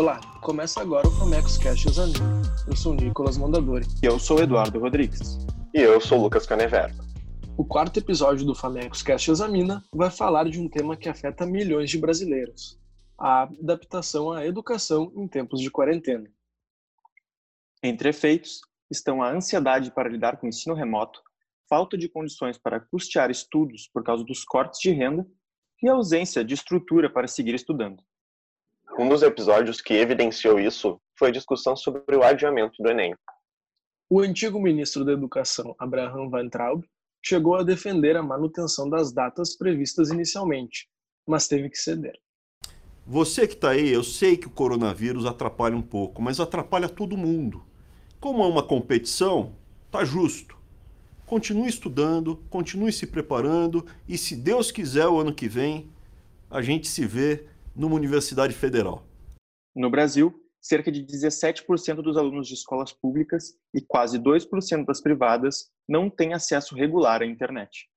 Olá, começa agora o Famecos Cast Examina. Eu sou o Nicolas Mondadori. E eu sou o Eduardo Rodrigues. E eu sou o Lucas Canevero. O quarto episódio do Famecos Cast Examina vai falar de um tema que afeta milhões de brasileiros: a adaptação à educação em tempos de quarentena. Entre efeitos estão a ansiedade para lidar com o ensino remoto, falta de condições para custear estudos por causa dos cortes de renda e a ausência de estrutura para seguir estudando. Um dos episódios que evidenciou isso foi a discussão sobre o adiamento do Enem. O antigo ministro da Educação, Abraham Weintraub, chegou a defender a manutenção das datas previstas inicialmente, mas teve que ceder. Você que está aí, eu sei que o coronavírus atrapalha um pouco, mas atrapalha todo mundo. Como é uma competição, tá justo. Continue estudando, continue se preparando e, se Deus quiser, o ano que vem, a gente se vê numa universidade federal. No Brasil, cerca de 17% dos alunos de escolas públicas e quase 2% das privadas não têm acesso regular à internet.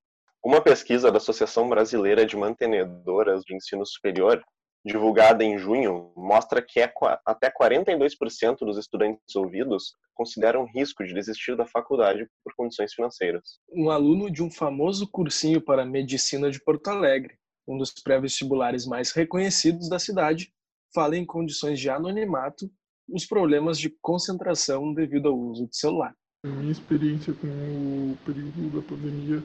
Uma pesquisa da Associação Brasileira de Mantenedoras de Ensino Superior, divulgada em junho, mostra que é até 42% dos estudantes ouvidos consideram risco de desistir da faculdade por condições financeiras. Um aluno de um famoso cursinho para medicina de Porto Alegre, um dos pré-vestibulares mais reconhecidos da cidade, fala em condições de anonimato os problemas de concentração devido ao uso de celular. A minha experiência com o período da pandemia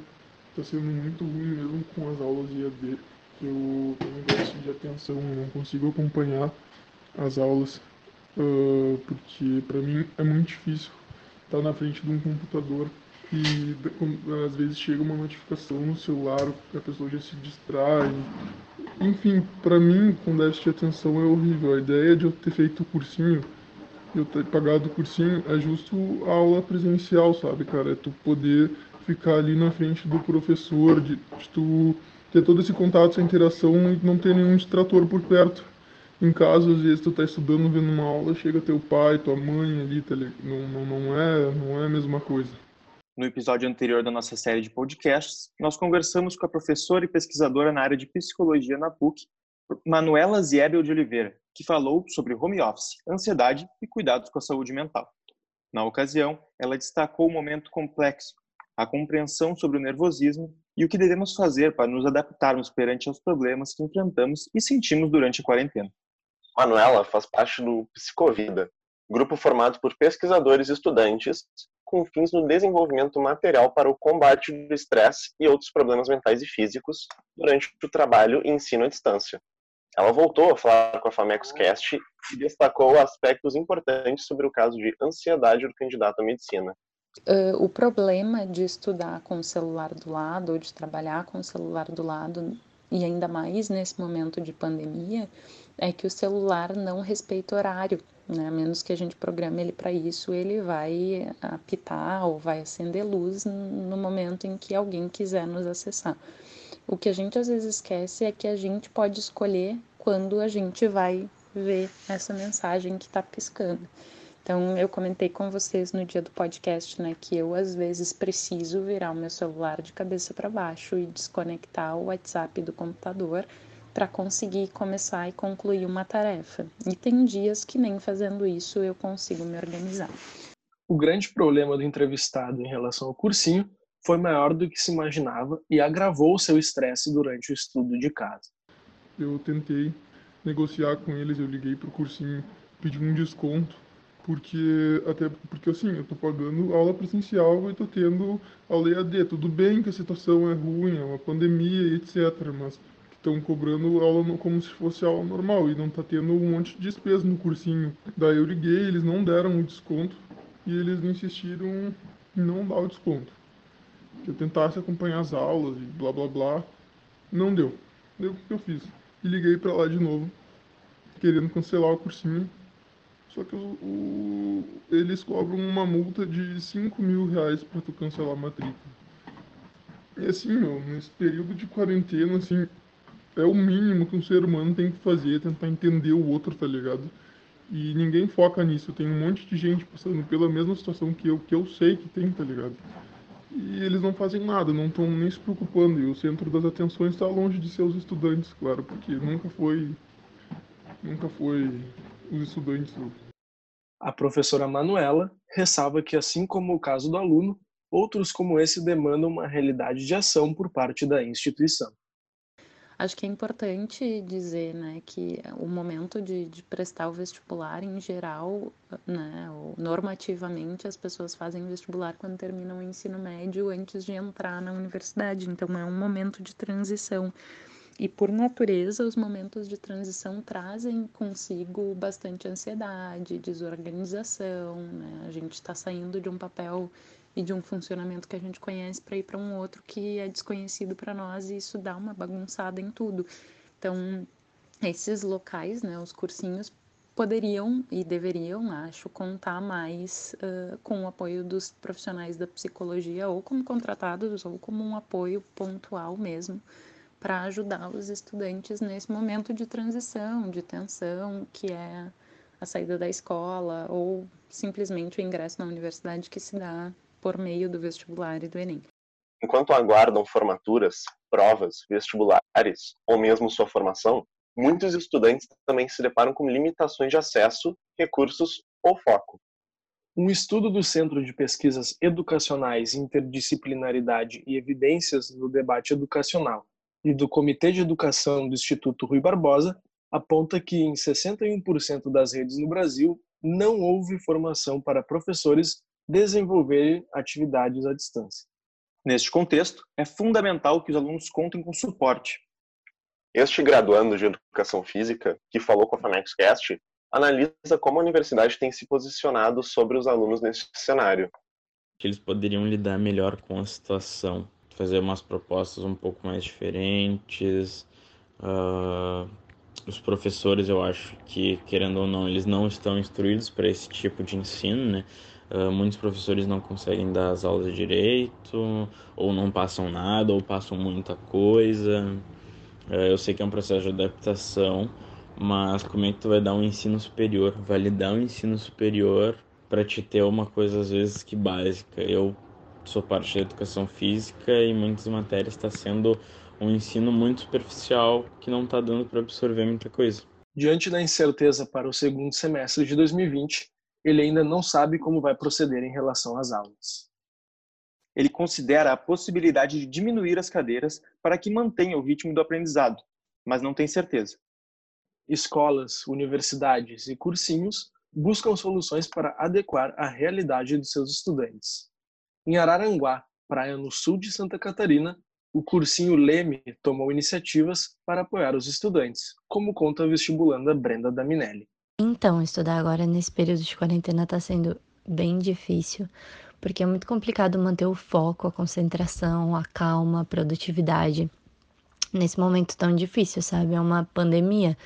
está sendo muito ruim mesmo com as aulas de EAD. Eu tenho déficit de atenção, não consigo acompanhar as aulas porque para mim é muito difícil estar na frente de um computador e às vezes chega uma notificação no celular, a pessoa já se distrai. Enfim, para mim, com déficit de atenção é horrível. A ideia de eu ter feito o cursinho, eu ter pagado o cursinho, é justo a aula presencial, sabe, cara? É tu poder ficar ali na frente do professor, de, de tu ter todo esse contato, essa interação e não ter nenhum distrator por perto. Em caso, às vezes, tu tá estudando, vendo uma aula, chega teu pai, tua mãe ali, tá não, não, não, é, não é a mesma coisa. No episódio anterior da nossa série de podcasts, nós conversamos com a professora e pesquisadora na área de psicologia na PUC, Manuela Ziebel de Oliveira, que falou sobre home office, ansiedade e cuidados com a saúde mental. Na ocasião, ela destacou o momento complexo, a compreensão sobre o nervosismo e o que devemos fazer para nos adaptarmos perante aos problemas que enfrentamos e sentimos durante a quarentena. Manuela faz parte do Psicovida, grupo formado por pesquisadores e estudantes com fins no desenvolvimento material para o combate do estresse e outros problemas mentais e físicos durante o trabalho e ensino à distância. Ela voltou a falar com a Famecos Cast e destacou aspectos importantes sobre o caso de ansiedade do candidato à medicina. Uh, o problema de estudar com o celular do lado ou de trabalhar com o celular do lado, e ainda mais nesse momento de pandemia, é que o celular não respeita horário né? A menos que a gente programe ele para isso, ele vai apitar ou vai acender luz no momento em que alguém quiser nos acessar. O que a gente às vezes esquece é que a gente pode escolher quando a gente vai ver essa mensagem que está piscando. Então, eu comentei com vocês no dia do podcast, né, que eu às vezes preciso virar o meu celular de cabeça para baixo e desconectar o WhatsApp do computador para conseguir começar e concluir uma tarefa. E tem dias que nem fazendo isso eu consigo me organizar. O grande problema do entrevistado em relação ao cursinho foi maior do que se imaginava e agravou o seu estresse durante o estudo de casa. Eu tentei negociar com eles, eu liguei para o cursinho, pedi um desconto, porque até porque assim, eu estou pagando aula presencial e estou tendo aula EAD. Tudo bem que a situação é ruim, é uma pandemia, etc, mas estão cobrando aula como se fosse aula normal e não tá tendo um monte de despesa no cursinho. Daí eu liguei, eles não deram o desconto e eles insistiram em não dar o desconto. Que eu tentasse acompanhar as aulas e blá blá blá. Não deu. Deu o que eu fiz. E liguei para lá de novo, querendo cancelar o cursinho. Só que o, o, eles cobram uma multa de 5 mil reais para tu cancelar a matrícula. E assim, meu, nesse período de quarentena, assim, é o mínimo que um ser humano tem que fazer, tentar entender o outro, tá ligado? E ninguém foca nisso. Tem um monte de gente passando pela mesma situação que eu, que eu sei que tem, tá ligado? E eles não fazem nada, não estão nem se preocupando. E o centro das atenções está longe de seus estudantes, claro, porque nunca foi. Nunca foi os estudantes. A professora Manuela ressalva que, assim como o caso do aluno, outros como esse demandam uma realidade de ação por parte da instituição. Acho que é importante dizer né, que o momento de, de prestar o vestibular, em geral, né, normativamente, as pessoas fazem vestibular quando terminam o ensino médio antes de entrar na universidade. Então, é um momento de transição. E, por natureza, os momentos de transição trazem consigo bastante ansiedade, desorganização. Né? A gente está saindo de um papel e de um funcionamento que a gente conhece para ir para um outro que é desconhecido para nós e isso dá uma bagunçada em tudo. Então, esses locais, né, os cursinhos poderiam e deveriam, acho, contar mais uh, com o apoio dos profissionais da psicologia, ou como contratados, ou como um apoio pontual mesmo, para ajudar os estudantes nesse momento de transição, de tensão, que é a saída da escola, ou simplesmente o ingresso na universidade que se dá por meio do vestibular e do Enem. Enquanto aguardam formaturas, provas, vestibulares ou mesmo sua formação, muitos estudantes também se deparam com limitações de acesso, recursos ou foco. Um estudo do Centro de Pesquisas Educacionais, Interdisciplinaridade e Evidências no Debate Educacional e do Comitê de Educação do Instituto Rui Barbosa aponta que em 61% das redes no Brasil não houve formação para professores desenvolver atividades à distância. Neste contexto, é fundamental que os alunos contem com suporte. Este graduando de Educação Física, que falou com a FanexCast, analisa como a universidade tem se posicionado sobre os alunos neste cenário. Que eles poderiam lidar melhor com a situação, fazer umas propostas um pouco mais diferentes. Uh, os professores, eu acho que, querendo ou não, eles não estão instruídos para esse tipo de ensino, né? Uh, muitos professores não conseguem dar as aulas direito, ou não passam nada, ou passam muita coisa. Uh, eu sei que é um processo de adaptação, mas como é que tu vai dar um ensino superior? Validar um ensino superior para te ter uma coisa às vezes que básica. Eu sou parte da educação física e muitas matérias está sendo um ensino muito superficial que não está dando para absorver muita coisa. Diante da incerteza para o segundo semestre de 2020, ele ainda não sabe como vai proceder em relação às aulas. Ele considera a possibilidade de diminuir as cadeiras para que mantenha o ritmo do aprendizado, mas não tem certeza. Escolas, universidades e cursinhos buscam soluções para adequar a realidade de seus estudantes. Em Araranguá, praia no sul de Santa Catarina, o cursinho Leme tomou iniciativas para apoiar os estudantes, como conta a vestibulanda Brenda Daminelli. Então, estudar agora nesse período de quarentena está sendo bem difícil, porque é muito complicado manter o foco, a concentração, a calma, a produtividade nesse momento tão difícil, sabe? É uma pandemia.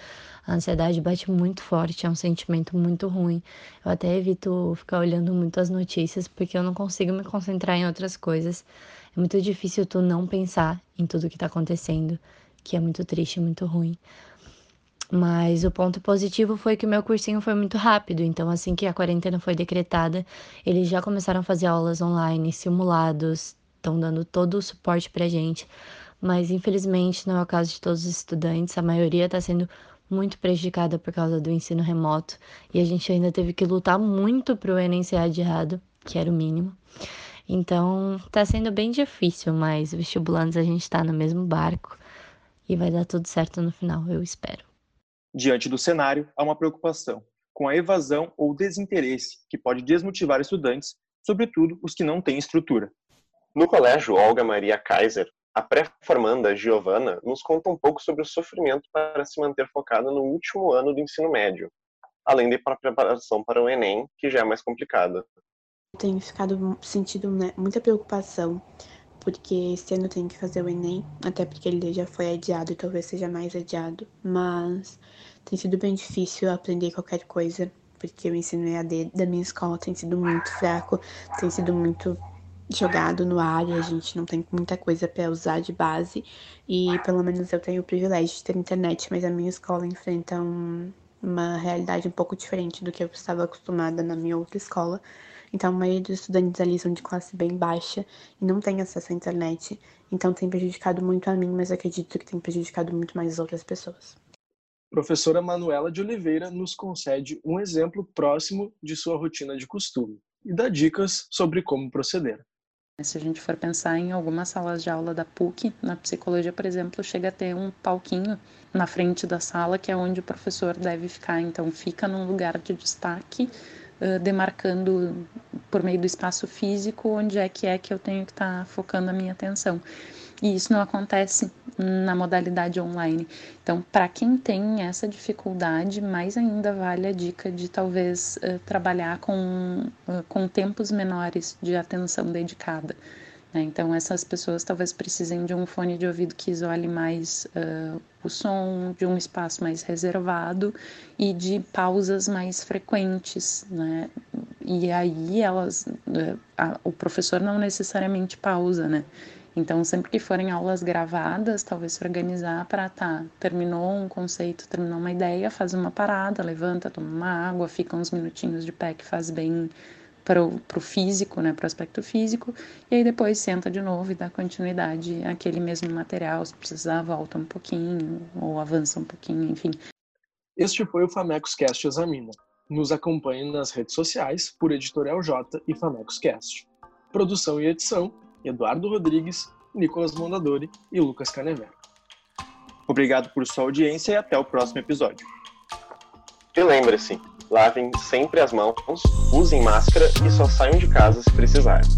A ansiedade bate muito forte, é um sentimento muito ruim. Eu até evito ficar olhando muito as notícias porque eu não consigo me concentrar em outras coisas. É muito difícil tu não pensar em tudo que tá acontecendo, que é muito triste, muito ruim. Mas o ponto positivo foi que o meu cursinho foi muito rápido, então assim que a quarentena foi decretada, eles já começaram a fazer aulas online, simulados, estão dando todo o suporte pra gente. Mas infelizmente não é o caso de todos os estudantes, a maioria está sendo muito prejudicada por causa do ensino remoto e a gente ainda teve que lutar muito para o Enem ser adiado, que era o mínimo. Então está sendo bem difícil, mas vestibulantes a gente está no mesmo barco e vai dar tudo certo no final, eu espero. Diante do cenário, há uma preocupação com a evasão ou desinteresse, que pode desmotivar estudantes, sobretudo os que não têm estrutura. No colégio Olga Maria Kaiser, a pré-formanda Giovana nos conta um pouco sobre o sofrimento para se manter focada no último ano do ensino médio, além da preparação para o Enem, que já é mais complicada. Tenho ficado sentindo né, muita preocupação porque esse ano eu tenho que fazer o Enem, até porque ele já foi adiado e talvez seja mais adiado. Mas tem sido bem difícil aprender qualquer coisa, porque o ensino EAD da minha escola tem sido muito fraco, tem sido muito jogado no ar e a gente não tem muita coisa para usar de base. E pelo menos eu tenho o privilégio de ter internet, mas a minha escola enfrenta um, uma realidade um pouco diferente do que eu estava acostumada na minha outra escola. Então, a maioria dos estudantes ali são de classe bem baixa e não tem acesso à internet. Então, tem prejudicado muito a mim, mas acredito que tem prejudicado muito mais as outras pessoas. Professora Manuela de Oliveira nos concede um exemplo próximo de sua rotina de costume e dá dicas sobre como proceder. Se a gente for pensar em algumas salas de aula da PUC, na psicologia, por exemplo, chega a ter um palquinho na frente da sala que é onde o professor deve ficar. Então, fica num lugar de destaque, demarcando por meio do espaço físico onde é que é que eu tenho que estar tá focando a minha atenção. E isso não acontece na modalidade online. Então, para quem tem essa dificuldade, mais ainda vale a dica de talvez uh, trabalhar com, uh, com tempos menores de atenção dedicada. Né? Então, essas pessoas talvez precisem de um fone de ouvido que isole mais uh, o som, de um espaço mais reservado e de pausas mais frequentes. Né? E aí, elas, a, o professor não necessariamente pausa, né? Então, sempre que forem aulas gravadas, talvez se organizar para, tá, terminou um conceito, terminou uma ideia, faz uma parada, levanta, toma uma água, fica uns minutinhos de pé que faz bem para o físico, né, para o aspecto físico, e aí depois senta de novo e dá continuidade àquele mesmo material, se precisar volta um pouquinho ou avança um pouquinho, enfim. Este foi o Famecos Cast Examina. Nos acompanhe nas redes sociais por Editorial J e Famecos Cast. Produção e edição Eduardo Rodrigues, Nicolas Mondadori e Lucas Canevero. Obrigado por sua audiência e até o próximo episódio. E lembre-se, lavem sempre as mãos, usem máscara e só saiam de casa se precisarem.